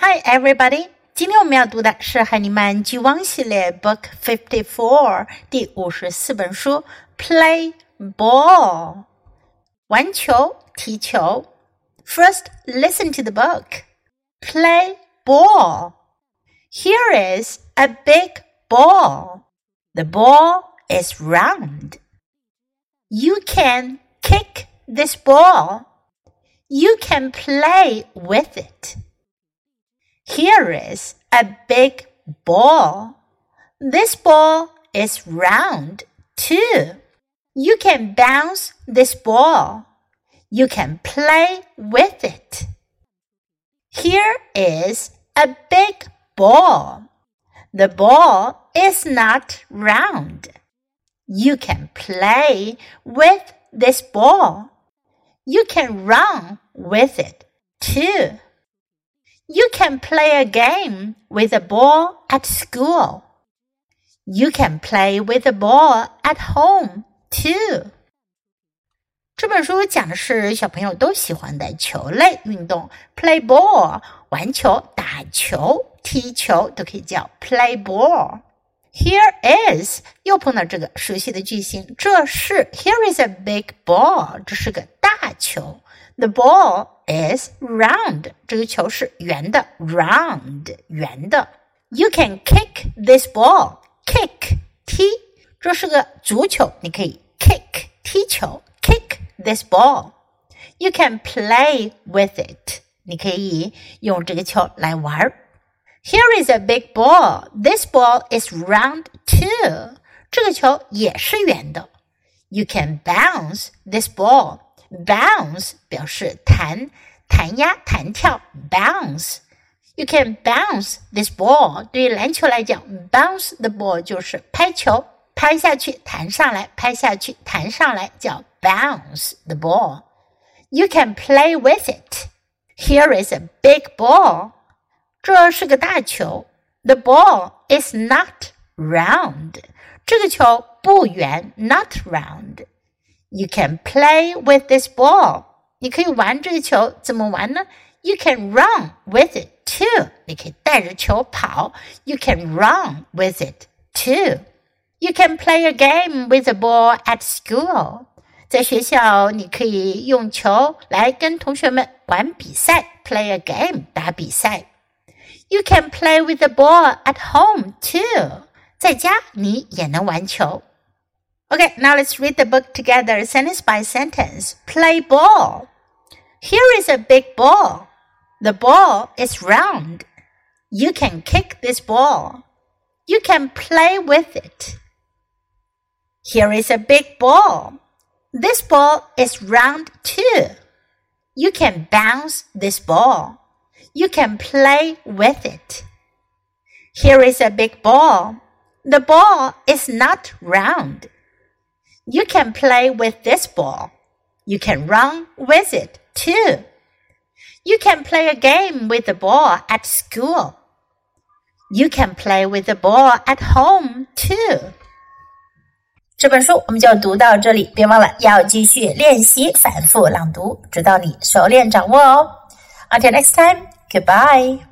Hi, everybody！今天我们要读的是《海尼曼 G1》系列 Book Fifty Four 第五十四本书《Play Ball》玩球、踢球。First, listen to the book. Play ball. Here is a big ball. The ball is round. You can kick this ball. You can play with it. Here is a big ball. This ball is round too. You can bounce this ball. You can play with it. Here is a big ball. The ball is not round. You can play with this ball. You can run with it too. You can play a game with a ball at school. You can play with a ball at home too. 这本书讲的是小朋友都喜欢的球类运动，play ball，玩球、打球、踢球都可以叫 play ball。Here is 又碰到这个熟悉的句型，这是 Here is a big ball，这是个 大球。The ball is round. 这个球是圆的，round 圆的。You can kick this ball. Kick 踢，这是个足球，你可以 kick 踢球，kick this ball. You can play with it. 你可以用这个球来玩儿。Here is a big ball. This ball is round too. 这个球也是圆的。You can bounce this ball bounce 表示弹、弹压、弹跳，bounce。You can bounce this ball。对于篮球来讲，bounce the ball 就是拍球，拍下去，弹上来，拍下去，弹上来，叫 bounce the ball。You can play with it. Here is a big ball. 这是个大球。The ball is not round. 这个球不圆，not round。 you can play with this ball. 你可以玩这个球，怎么玩呢？You can run with it too. 你可以带着球跑。You can run with it too. You can play a game with the ball at school. 在学校，你可以用球来跟同学们玩比赛，play a game 打比赛。You can play with the ball at home too. 在家你也能玩球。 Okay, now let's read the book together, sentence by sentence. Play ball. Here is a big ball. The ball is round. You can kick this ball. You can play with it. Here is a big ball. This ball is round too. You can bounce this ball. You can play with it. Here is a big ball. The ball is not round. You can play with this ball. You can run with it too. You can play a game with the ball at school. You can play with the ball at home too. 这本书我们就读到这里，别忘了要继续练习反复朗读，直到你熟练掌握哦。Until next time, goodbye.